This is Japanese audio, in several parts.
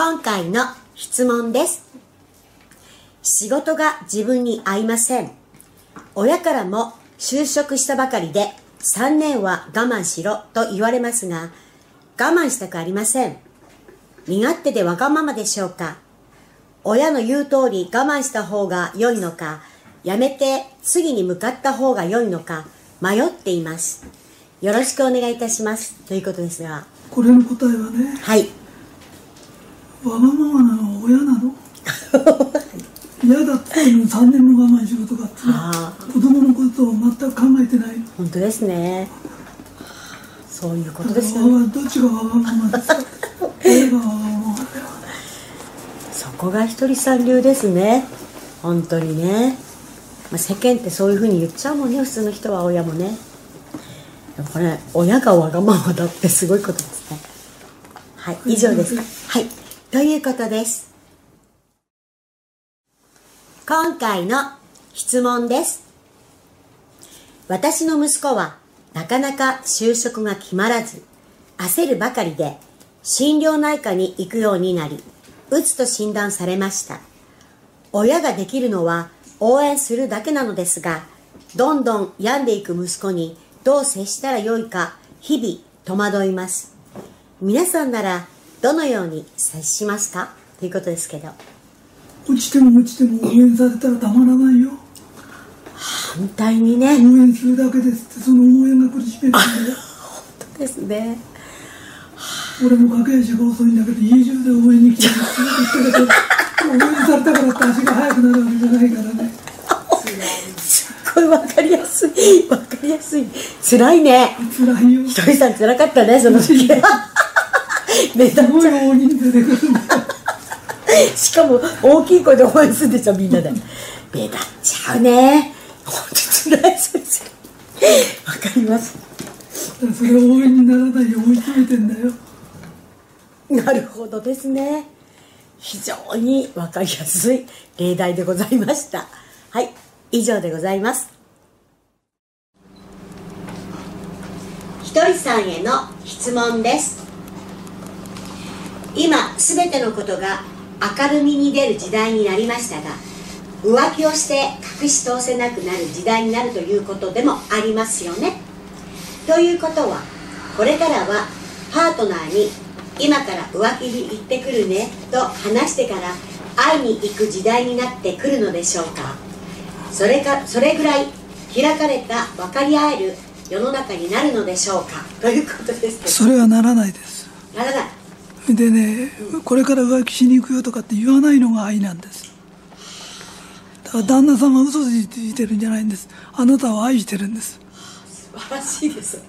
今回の質問です。仕事が自分に合いません。親からも就職したばかりで3年は我慢しろと言われますが、我慢したくありません。身勝手でわがままでしょうか親の言う通り我慢した方が良いのか、やめて次に向かった方が良いのか迷っています。よろしくお願いいたします。ということですが。これの答えはねはい。わがままなのは親なの？嫌だっていうのに3年も我慢しろとかってあ子供のことを全く考えてない本当ですね。そういうことですよね。どっちがわがままですか？親がわがままそこが一人三流ですね。本当にね。まあ、世間ってそういうふうに言っちゃうもんね、普通の人は親もね。これ、親がわがままだってすごいことですね。はい、以上ですか。はい、ということです。今回の質問です。私の息子はなかなか就職が決まらず、焦るばかりで心療内科に行くようになり、うつと診断されました。親ができるのは応援するだけなのですが、どんどん病んでいく息子にどう接したらよいか、日々戸惑います。皆さんならどのように接しますかということですけど。落ちても落ちても応援されたらたまらないよ反対にね、応援するだけですってその応援が苦しめるんだよですね。俺も駆け足が遅いんだけど家中で応援に来てるって言ったけど応援されたからって足が速くなるわけじゃないからねすっごいわかりやすい。わかりやすい。辛いね。辛いよひとりさん辛かったね、その時。目立っすごいちゃう。大人数で来るんだよしかも大きい声で応援するんでしょ、みんなで。目立っちゃうね。本当辛い先生。わかります。それは応援にならないよう追い詰めてんだよなるほどですね。非常にわかりやすい例題でございました。はい、以上でございます。ひとりさんへの質問です。今、すべてのことが明るみに出る時代になりましたが、浮気をして隠し通せなくなる時代になるということでもありますよね。ということはこれからはパートナーに今から浮気に行ってくるねと話してから会いに行く時代になってくるのでしょうか。それかそれぐらい開かれた分かり合える世の中になるのでしょうか。ということですけそれはならないです。どならないでねこれから浮気しに行くよとかって言わないのが愛なんです。だから旦那さんは嘘ついてるんじゃないんです。あなたを愛してるんです。素晴らしいです。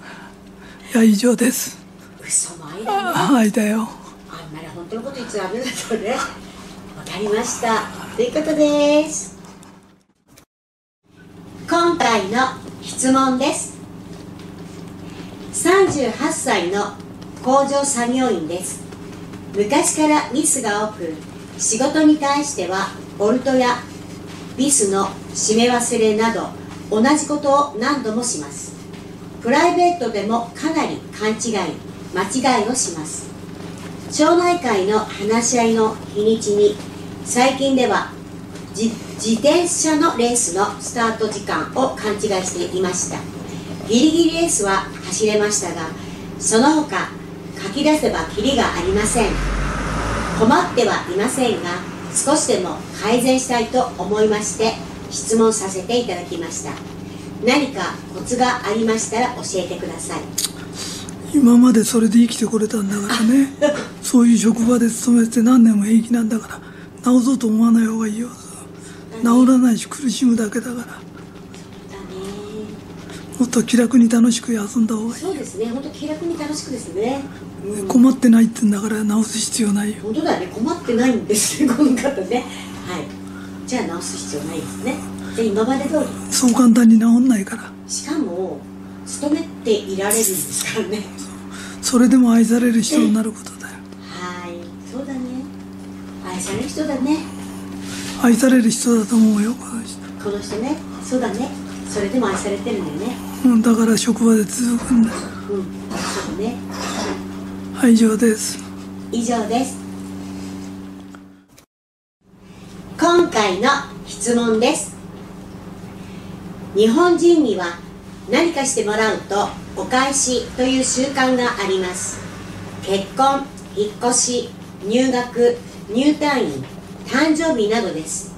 いや以上です。嘘も愛だね。愛だよ。あんまり本当のこと言っちゃダメだとね。わかりました。ということです。今回の質問です。38歳の工場作業員です昔からミスが多く仕事に対してはボルトやビスの締め忘れなど同じことを何度もします。プライベートでもかなり勘違い間違いをします。町内会の話し合いの日にちに最近では自転車のレースのスタート時間を勘違いしていました。ギリギリレースは走れましたがその他書き出せばキリがありません。困ってはいませんが少しでも改善したいと思いまして質問させていただきました。何かコツがありましたら教えてください。今までそれで生きてこれたんだからね。そういう職場で勤めて何年も平気なんだから治そうと思わない方がいいよ治らないし苦しむだけだからもっと気楽に楽しく遊んだ方がいそうですね。本当気楽に楽しくですね、うんい困ってないってんだから治す必要ないよ。本当だね。困ってないんですねこの方ね。はい。じゃあ直す必要ないですね。じゃあ今まで通り。そう簡単に治んないから。しかも勤めていられるんですからね。それでも愛される人になることだよ。はい。そうだね。愛される人だね。愛される人だと思うよこの人。この人ね。そうだね。それでも愛されてるんだよねうんだから職場で続くんだ。ようんね。はい。以上です。以上です。回の質問です。日本人には何かしてもらうとお返しという習慣があります。結婚引っ越し入学入退院誕生日などです。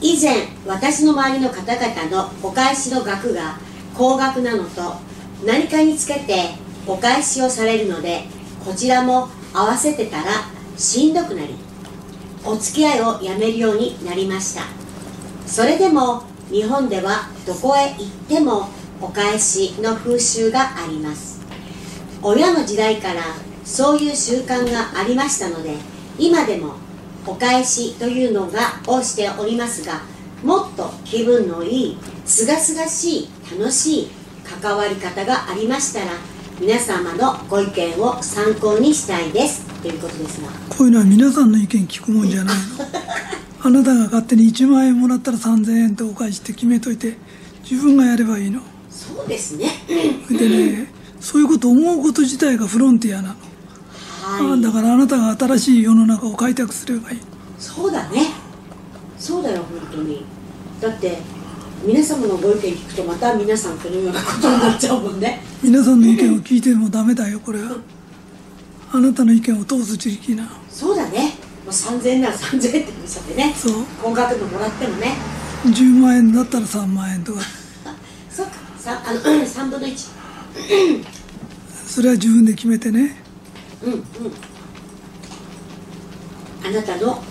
以前私の周りの方々のお返しの額が高額なのと何かにつけてお返しをされるのでこちらも合わせてたらしんどくなりお付き合いをやめるようになりました。それでも日本ではどこへ行ってもお返しの風習があります。親の時代からそういう習慣がありましたので今でもお返しというのがをしておりますがもっと気分のいいすがすがしい楽しい関わり方がありましたら皆様のご意見を参考にしたいです。ということですが。こういうのは皆さんの意見聞くもんじゃないの。あなたが勝手に1万円もらったら3000円とお返しって決めといて自分がやればいいの。そうですね。でねそういうこと思うこと自体がフロンティアなの、はい。だからあなたが新しい世の中を開拓すればいい。そうだねそうだよ本当に。だって皆様のご意見聞くとまた皆さんこのようなことになっちゃうもんね。皆さんの意見を聞いてもダメだよこれは。あなたの意見を通す地域な。そうだね。もう3000円なら3000円って見せてね。そう。高額のもらってもね。10万円だったら3万円とか。そっか。さあの3分の1 それは自分で決めてね。うんうん。あなたの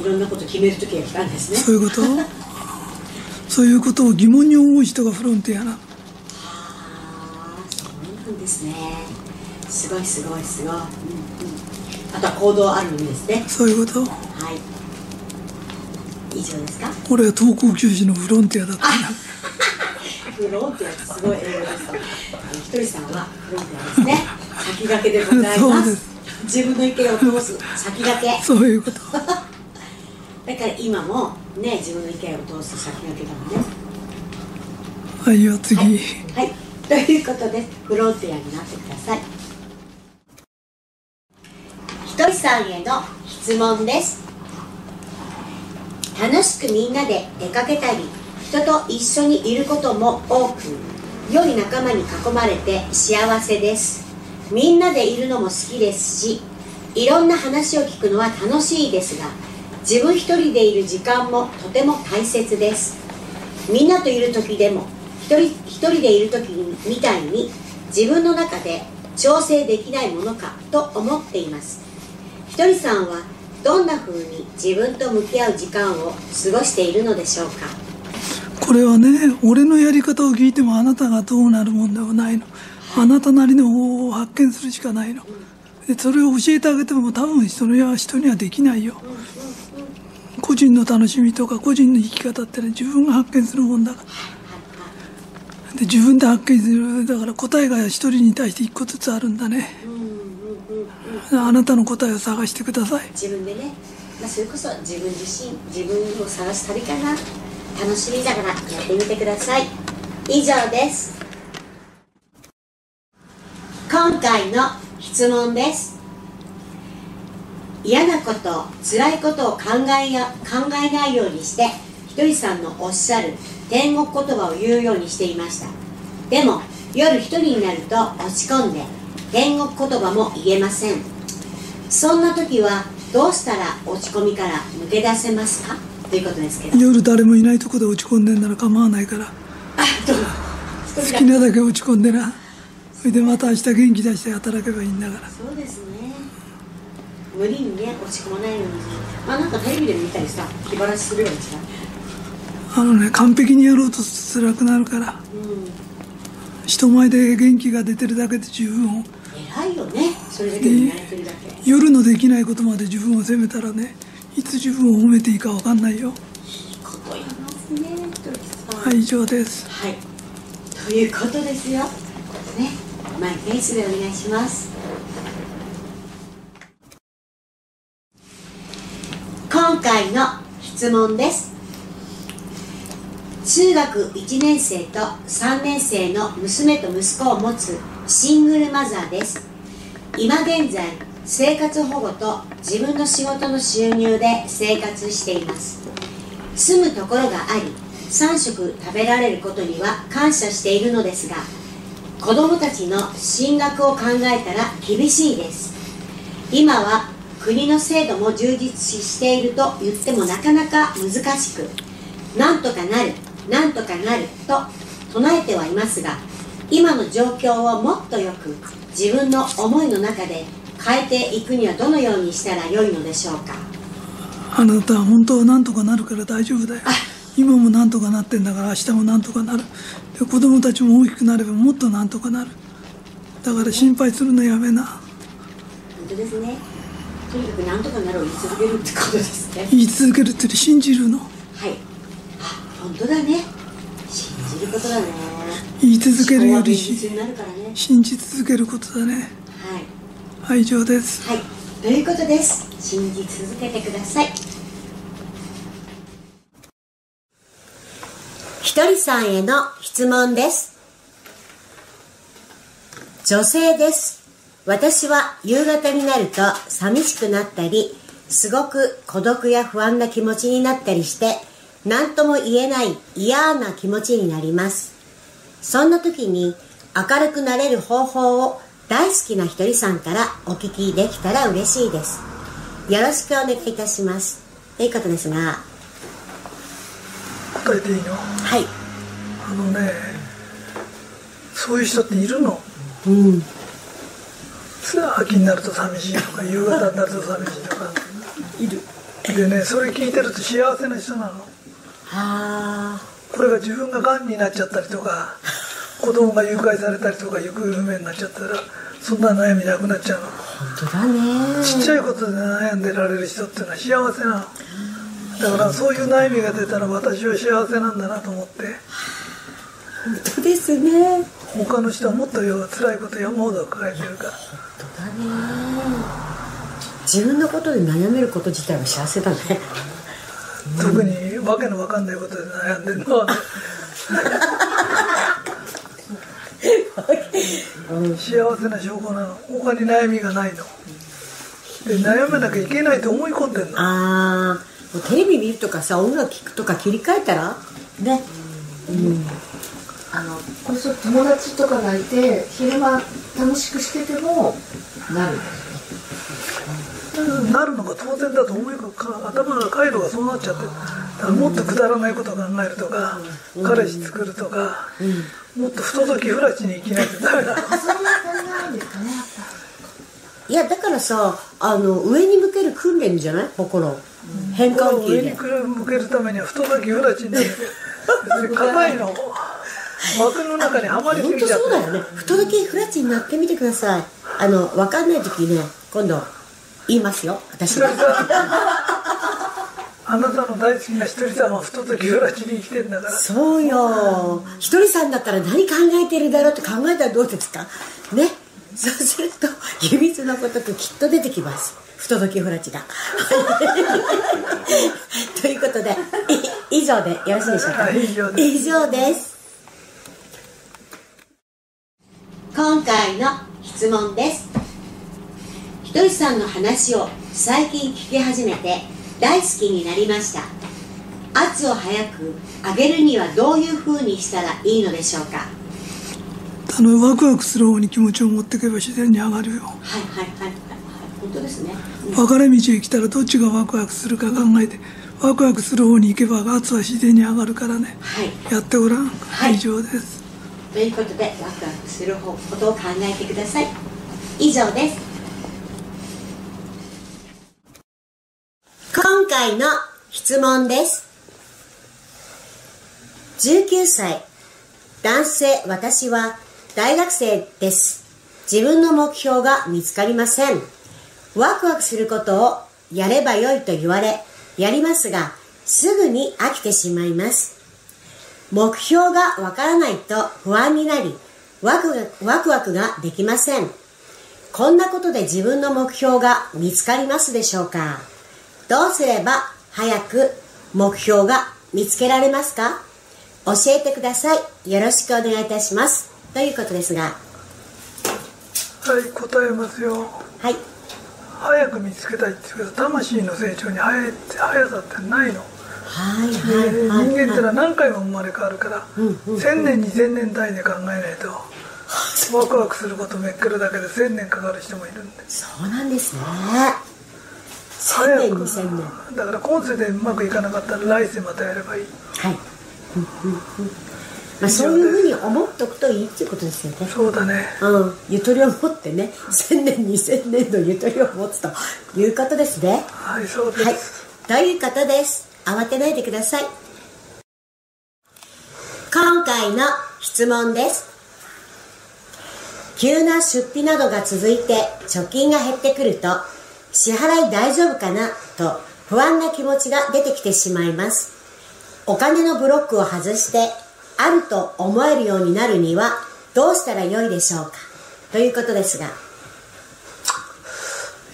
いろんなこと決める時が来たんですね。そういうこと？そういうことを疑問に思う人がフロンティアなああそうなんですね。すごいすごいすごい、うんうん、あとは行動あるんですね。そういうこと？はい。以上ですか？俺は登校教師のフロンティアだったな。フロンティアってすごい英語ですひとりさんはフロンティアですね。先駆けでございます。自分の意見を通す先駆け。そういうことだから今もね自分の意見を通す先駆けだもんね。はいよ次、はい、はい、ということでフロンティアになってください。ひとりさんへの質問です。楽しくみんなで出かけたり人と一緒にいることも多く良い仲間に囲まれて幸せです。みんなでいるのも好きですしいろんな話を聞くのは楽しいですが自分一人でいる時間もとても大切です。みんなといる時でも一人一人でいる時みたいに自分の中で調整できないものかと思っています。ひとりさんはどんな風に自分と向き合う時間を過ごしているのでしょうか？これはね俺のやり方を聞いてもあなたがどうなるもんでもないの。あなたなりの方法を発見するしかないの。でそれを教えてあげても多分人には人にはできないよ個人の楽しみとか個人の生き方ってね自分が発見するもんだから。で自分で発見する。だから答えが一人に対して一個ずつあるんだね。あなたの答えを探してください。自分でね、まあ、それこそ自分自身自分を探す旅かな。楽しみだからやってみてください。以上です。今回の質問です。嫌なこと辛いことを考えや考えないようにしてひとりさんのおっしゃる天国言葉を言うようにしていました。でも夜一人になると落ち込んで天国言葉も言えません。そんな時はどうしたら落ち込みから抜け出せますか？ということですけど。夜誰もいないとこで落ち込んでんなら構わないから。あどう好きなだけ落ち込んでな。それでまた明日元気出して働けばいいんだから。そうですね無理にね落ち込まないように。まあなんかテレビで見たりさ気晴らしすればいいんじゃないあのね完璧にやろうと辛くなるから。うん。人前で元気が出てるだけで十分偉いよね。それだけでやれてるだけ。夜のできないことまで自分を責めたらねいつ自分を褒めていいか分かんないよ。いいこと言いますねはい以上です。はい、ということですよ。ね、マイペースでお願いします。今回の質問です。中学1年生と3年生の娘と息子を持つシングルマザーです。今現在、生活保護と自分の仕事の収入で生活しています。住むところがあり3食食べられることには感謝しているのですが子どもたちの進学を考えたら厳しいです今は国の制度も充実していると言ってもなかなか難しくなんとかなるなんとかなると唱えてはいますが今の状況をもっとよく自分の思いの中で変えていくにはどのようにしたらよいのでしょうか？あなたは本当はなんとかなるから大丈夫だよ。今もなんとかなってんだから明日もなんとかなる。で子供たちも大きくなればもっとなんとかなる。だから心配するのやめな。本当ですねとにかくなんとかなるを言い続けるってことですね。言い続けるって信じるの？はい。あ本当だね。信じることだね。言い続けるよりね。信じ続けることだね。はい。はい以上です。はい、ということです。信じ続けてください。ひとりさんへの質問です。女性です。私は夕方になると寂しくなったり、すごく孤独や不安な気持ちになったりして、何とも言えない嫌な気持ちになります。そんな時に明るくなれる方法を大好きなひとりさんからお聞きできたら嬉しいです。よろしくお願いいたします。ということですが、いいの？はい。あのねそういう人っているの？うん。秋になると寂しいとか夕方になると寂しいとかいる。でねそれ聞いてると幸せな人なのはこれが自分ががんになっちゃったりとか子供が誘拐されたりとか行方不明になっちゃったらそんな悩みなくなっちゃうのあ、本当だね。ちっちゃいことで悩んでられる人っていうのは幸せなのだからそういう悩みが出たら私は幸せなんだなと思って本当ですね。他の人はもっとよ辛いこと山ほど抱えてるから本当だね。自分のことで悩めること自体は幸せだね。特にわけのわかんないことで悩んでるのはね幸せな証拠なの他に悩みがないので悩めなきゃいけないと思い込んでんのああ、テレビ見るとかさ、音楽聴くとか切り替えたら？ね。うん。あのこれそう友達とかがいて昼間楽しくしててもなる。なるのが当然だと思い込む頭が回路がそうなっちゃってるだからもっとくだらないことを考えるとか彼氏作るとかもっと不届き不らちに生きない。とダメだいや、だからさ、あの、上に向ける訓練じゃない？心。変換上に。向けるためには不届き不らちに硬いの枠の中にはまりす本当ぎちゃってそうだよね。不届きフラチになってみてください。あの、わかんない時ね、今度、言いますよ、私が。あなたの大好きな一人さんは不届き不らちに生きてんだからそうよ。ひとりさんだったら何考えてるだろうって考えたらどうですか？ね。そうすると、秘密のことくきっと出てきます。不届きフラチが。ということで、い以上でよろしいでしょうか？はい以上です以上です。今回の質問です。ひとりさんの話を最近聞き始めて大好きになりました。圧を早く上げるにはどういう風にしたらいいのでしょうか？あのワクワクする方に気持ちを持っていけば自然に上がるよはいはいはいはい。本当ですね。分かれ道へ来たらどっちがワクワクするか考えてワクワクする方に行けば圧は自然に上がるからねはい。やってごらん、はい以上ですということで、ワクワクすることを考えてください。以上です。今回の質問です。19歳、男性、私は大学生です。自分の目標が見つかりません。ワクワクすることをやればよいと言われ、やりますが、すぐに飽きてしまいます。目標がわからないと不安になり、ワクがワクワクができません。こんなことで自分の目標が見つかりますでしょうか？どうすれば早く目標が見つけられますか？教えてください。よろしくお願いいたします。ということですが、はい答えますよはい。早く見つけたいって言うけど魂の成長に速さってないの？人間ってのは何回も生まれ変わるから、1000年2000年単位で考えないとワクワクすることめっけるだけで1000年かかる人もいるんで。そうなんですね。1000年2000年。だから今世でうまくいかなかったら来世またやればいい。はい、うんうんうん。まあ、そういうふうに思っておくといいっていうことですよね。そうだね。うん、ゆとりを持ってね1000年2000年のゆとりを持つということですね。はいそうです、はい。ということです慌てないでください。今回の質問です。急な出費などが続いて貯金が減ってくると支払い大丈夫かな？と不安な気持ちが出てきてしまいます。お金のブロックを外してあると思えるようになるにはどうしたらよいでしょうか？ということですが。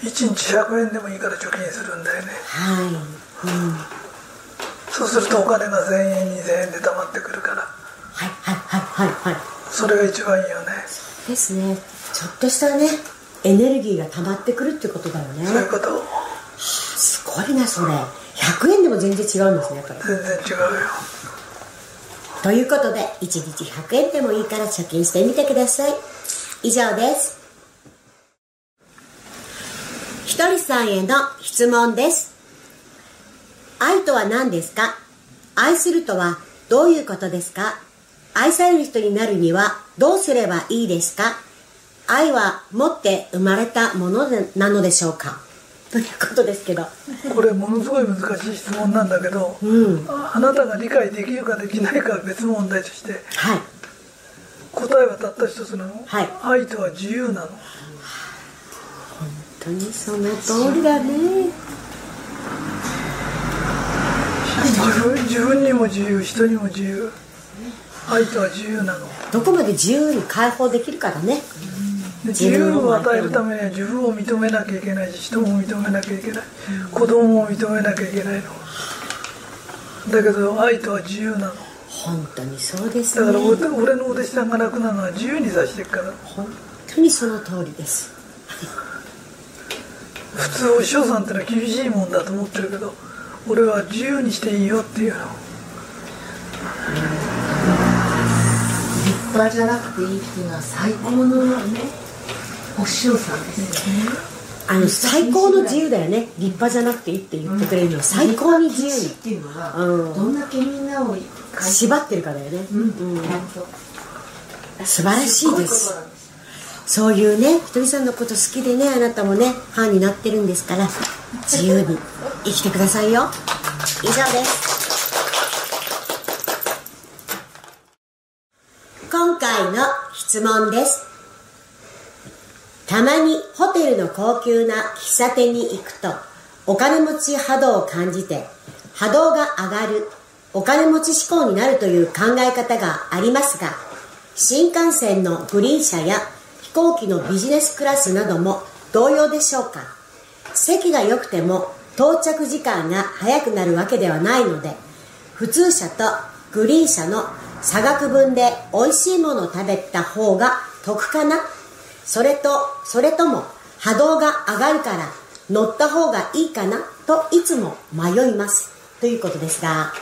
1日100円でもいいから貯金するんだよね。はい、うん、そうするとお金が1000円2000円で貯まってくるから。はいはいはいはいはい。それが一番いいよね。ですね。ちょっとしたねエネルギーが溜まってくるってことだよね。そういうこと。すごいなそれ。100円でも全然違うんですねやっぱり。全然違うよ。ということで1日100円でもいいから貯金してみてください。以上です。ひとりさんへの質問です愛とは何ですか？愛するとはどういうことですか？愛される人になるにはどうすればいいですか？愛は持って生まれたものでなのでしょうか？ということですけど。これものすごい難しい質問なんだけど、うんああなたが理解できるかできないかは別問題としてはい。答えはたった一つなの、はい。愛とは自由なの？本当にその通りだね自分自分にも自由人にも自由。愛とは自由なの。どこまで自由に解放できるかだね。で自由を与えるためには自分を認めなきゃいけないし人も認めなきゃいけない。子供も認めなきゃいけないの。だけど愛とは自由なの。本当にそうですね。だから俺俺のお弟子さんが亡くなるのは自由にさしてるから。本当にその通りです。普通お師匠さんってのは厳しいもんだと思ってるけど俺は自由にしていいよっていうの。立派じゃなくていいっていうのは最高のねお師匠さんですよね。あの最高の自由だよね。立派じゃなくていいって言ってくれるのは最高に自由。にっていうのは、うん。どんだけみんなを縛ってるかだよね、うん、うん。本当素晴らしいです。そういうねひとりさんのこと好きでねあなたもねファンになってるんですから自由に生きてくださいよ。以上です。今回の質問です。たまにホテルの高級な喫茶店に行くとお金持ち波動を感じて波動が上がるお金持ち志向になるという考え方がありますが新幹線のグリーン車や飛行機のビジネスクラスなども同様でしょうか？席が良くても到着時間が早くなるわけではないので普通車とグリーン車の差額分で美味しいものを食べた方が得かな。それとそれとも波動が上がるから乗った方がいいかなといつも迷います。ということですが。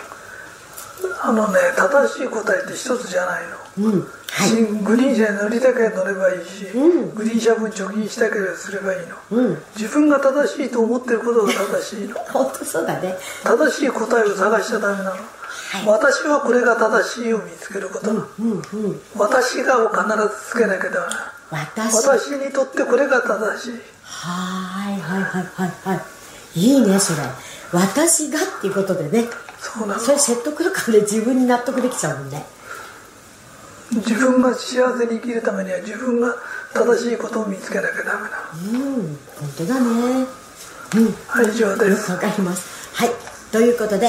あのね正しい答えって一つじゃないの、グリーン車に乗りたければ乗ればいいし、うん。グリーン車分貯金したければすればいいの、うん。自分が正しいと思ってることが正しいの。本当そうだね。正しい答えを探しちゃダメなの、私はこれが正しいを見つけること、うんうん私がを必ずつけなきゃダメな私。私にとってこれが正しい。はいはいはいはいはい。いいねそれ。私がっていうことでね。そうなの。それ説得力で自分に納得できちゃうもんね自分が幸せに生きるためには自分が正しいことを見つけなきゃダメなの。うん本当だね。うん。はい以上です。わかります。はい。ということで、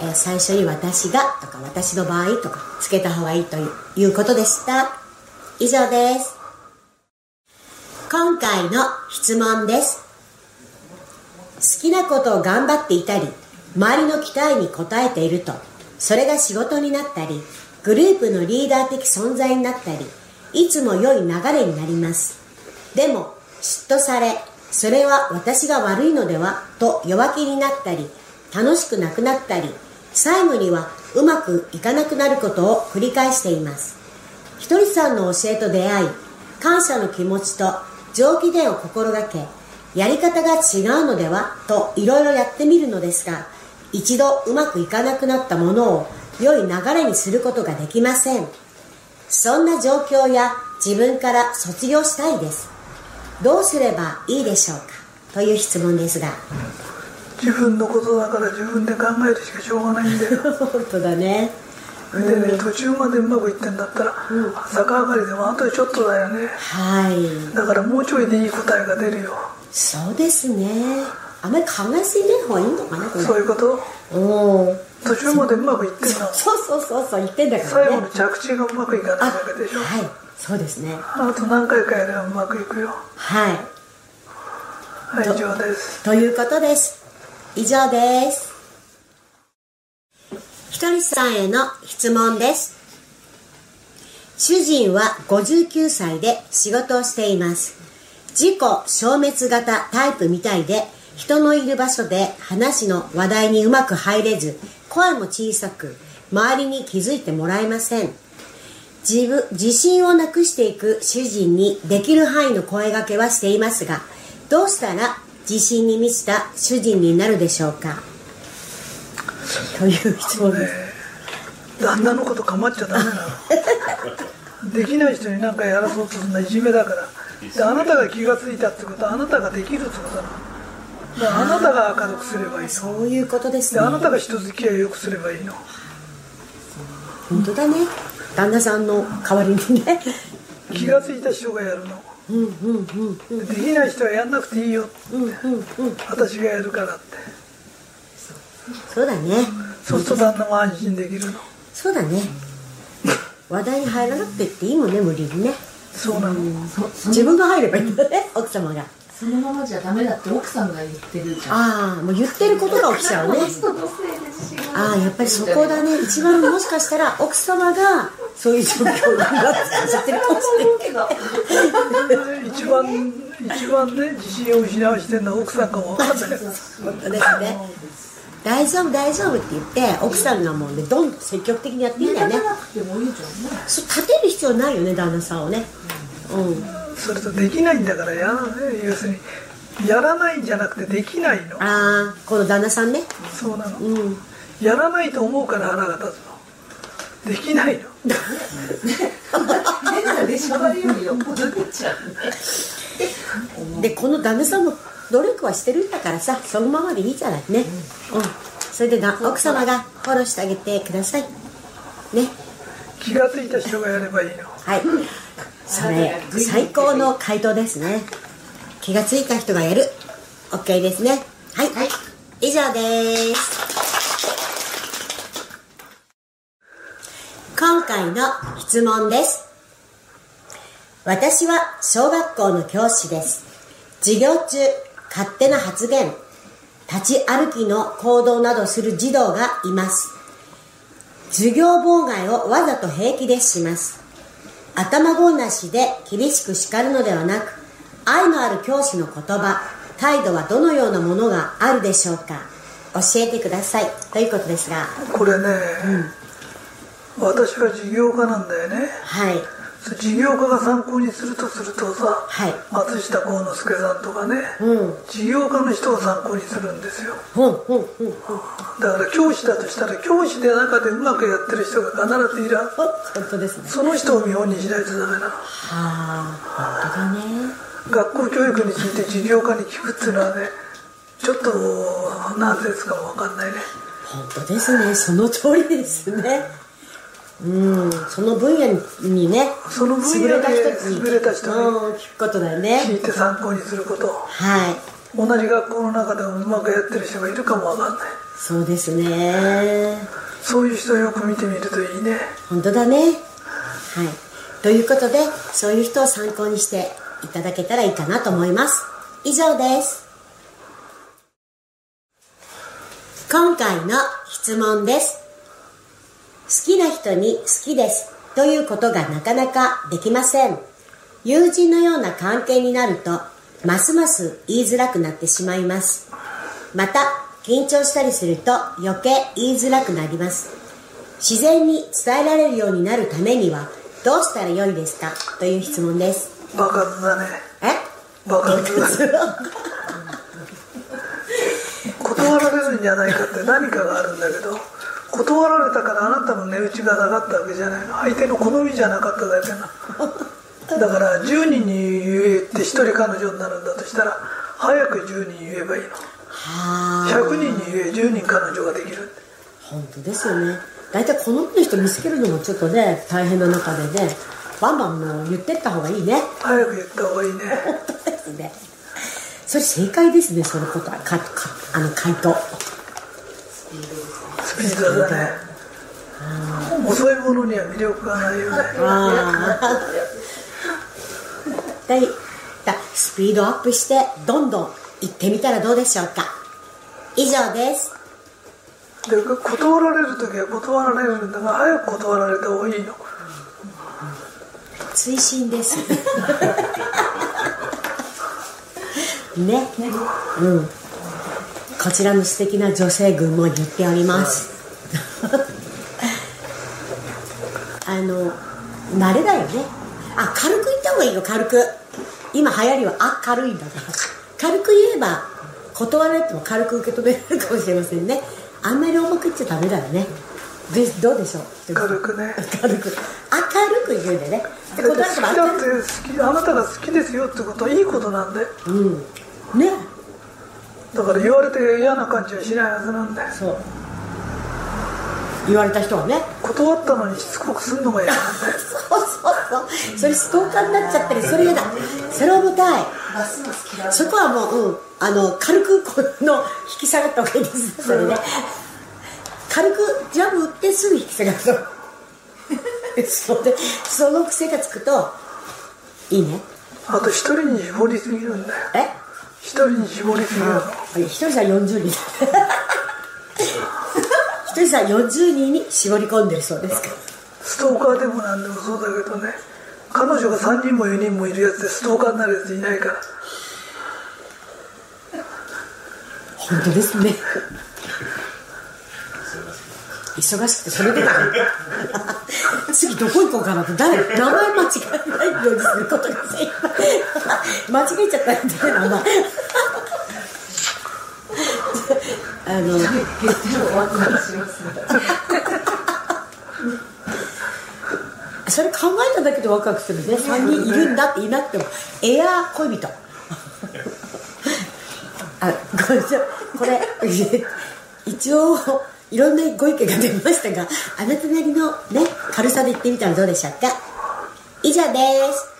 えー最初に「私が」とか「私の場合」とかつけた方がいいということでした。以上です。今回の質問です。好きなことを頑張っていたり周りの期待に応えているとそれが仕事になったりグループのリーダー的存在になったりいつも良い流れになります。でも嫉妬されそれは私が悪いのではと弱気になったり楽しくなくなったり最後にはうまくいかなくなることを繰り返しています。ひとりさんの教えと出会い感謝の気持ちと上機嫌を心がけやり方が違うのではといろいろやってみるのですが一度うまくいかなくなったものを良い流れにすることができません。そんな状況や自分から卒業したいです。どうすればいいでしょうか？という質問ですが。自分のことだから自分で考えるしかしょうがないんだよ。本当だね。でね途中までうまくいってんだったら、逆上がりでもあとちょっとだよね。はい。だからもうちょいでいい答えが出るよ。そうですね。あまり考えすぎない方がいいのかなそういうこと？おー途中までうまくいってんの そうそうそうそう言ってんだからね。最後の着地がうまくいかないあわけでしょ。はい。そうですね。あと何回かやればうまくいくよ。はい。はい以上です。ということです。以上です。ひとりさんへの質問です。主人は59歳で仕事をしています。自己消滅型タイプみたいで人のいる場所で話の話題にうまく入れず声も小さく周りに気づいてもらえません。自分自信をなくしていく主人にできる範囲の声掛けはしていますがどうしたら自信に満ちた主人になるでしょうか？という質問です。旦那のこと構っちゃダメなの。できない人に何かやらそうとするのはいじめだから。であなたが気が付いたってことはあなたができるってことだなだあなたが明るくすればいい。のそういうことですでねあなたが人付き合いを良くすればいいの。本当だね。旦那さんの代わりにね。気が付いた人がやるの。うんうんうんでできない人はやんなくていいようんうんうん私がやるからって。そうだね。そうすると旦那も安心できるの。そうだね。話題に入らなくてっていいもんね無理にね。そうなの。自分が入ればいいんだね奥様がそのままじゃダメだって奥さんが言ってるじゃん。ああもう言ってることが起きちゃうね。ああやっぱりそこだね。一番もしかしたら奥様がそういう状況になって。るかもしれないけど一番一番ね自信を失わしてる。のは奥さんかも分かんない本当ですね大丈夫大丈夫って言って奥さんがもうねどんどん積極的にやっていいんだよね。立てる必要ないよね旦那さんをね。うんそれとできないんだからや。らない要するにやらないんじゃなくてできないの。ああこの旦那さんね。そうなの。うん。やらないと思うから腹が立つの。できないの。でこの旦那さんも努力はしてるんだからさそのままでいいじゃないね。うん。それでな奥様がフォローしてあげてください。ね。気が付いた人がやればいいの。はいそれ最高の回答ですね。気がついた人がやる。OK ですね。はい、以上です。今回の質問です。私は小学校の教師です。授業中勝手な発言。立ち歩きの行動などする児童がいます。授業妨害をわざと平気でします頭ごなしで厳しく叱るのではなく愛のある教師の言葉態度はどのようなものがあるでしょうか。教えてください。ということですが。これね、私は事業家なんだよね。はい事業家が参考にするとするとさ、はい。松下幸之助さんとかね、うん。事業家の人を参考にするんですよ。ほんほんほん。だから教師だとしたら教師で中でうまくやってる人が必ずいるはずほん本当ですね。その人を見本にしないとダメなの。はあ本当だね。学校教育について事業家に聞くっていうのはねちょっと何ですかも分かんないね。本当ですね。その通りですねうん。その分野にねその分野で優れた人に聞くことだよね。聞いて参考にすること。はい。同じ学校の中でもうまくやってる人がいるかも分かんない。そうですね。そういう人をよく見てみるといいね。本当だね。はい。ということでそういう人を参考にしていただけたらいいかなと思います。以上です。今回の質問です。好きな人に好きですということがなかなかできません。友人のような関係になるとますます言いづらくなってしまいます。また緊張したりすると余計言いづらくなります。自然に伝えられるようになるためにはどうしたらよいですか？という質問です。バカだね。え？バカだ 断られるんじゃないかって何かがあるんだけど断られたからあなたの値打ちが下がったわけじゃない。の相手の好みじゃなかっただけな。だ。から10人に言えって1人彼女になるんだとしたら早く10人言えばいいの。はあ。100人に言え10人彼女ができる本当ですよね。大体好みの人見つけるのもちょっとね大変な中でねバンバンもう言ってった方がいいね。早く言った方がいいね。本当ですね。それ正解ですねそのことは。かかあの回答スピードだね遅いものには魅力がないよねだスピードアップしてどんどん行ってみたらどうでしょうか。以上です。で断られる時は断られるんだ。が早く断られた方がいいの。追伸です。ね。うんこちらの素敵な女性群も言っております。あの慣れだよね。あ軽く言った方がいいよ軽く。今流行りはあ軽いんだから。軽く言えば断られても軽く受け止められるかもしれませんね。あんまり重く言っちゃダメだよね。でどうでしょう？軽くね。軽く。明るく言うんでね。で好きだってる好き。あなたが好きですよってことはいいことなんで。くうん。ねだから言われて嫌な感じはしないはずなんだよ。そう。言われた人はね。断ったのにしつこくすんのが嫌なんだよ。そうそうそう。それストーカーになっちゃったりそれ嫌だ。それ重たい。そこはもう、うん、あの軽くこの引き下がった方がいいです。それね軽くジャブ打ってすぐ引き下がると それでその癖がつくといいね。あと一人に絞りすぎるんだよ。え？一人に絞りすぎるの一人さん40人。一人さん40人に絞り込んでるそうです。からストーカーでもなんでもそうだけどね。彼女が3人も4人もいるやつでストーカーになるやついないから。本当ですね。忙しくてそれで 次どこ行こうかなって誰名前間違えないようにすることが精一 間違えちゃったんだよ名前。あのそれ考えただけでワクワクするね。3人いるんだっていなくても。エアー恋人。あこれこれ一応いろんなご意見が出ましたがあなたなりのね軽さで言ってみたらどうでしょうか？以上です。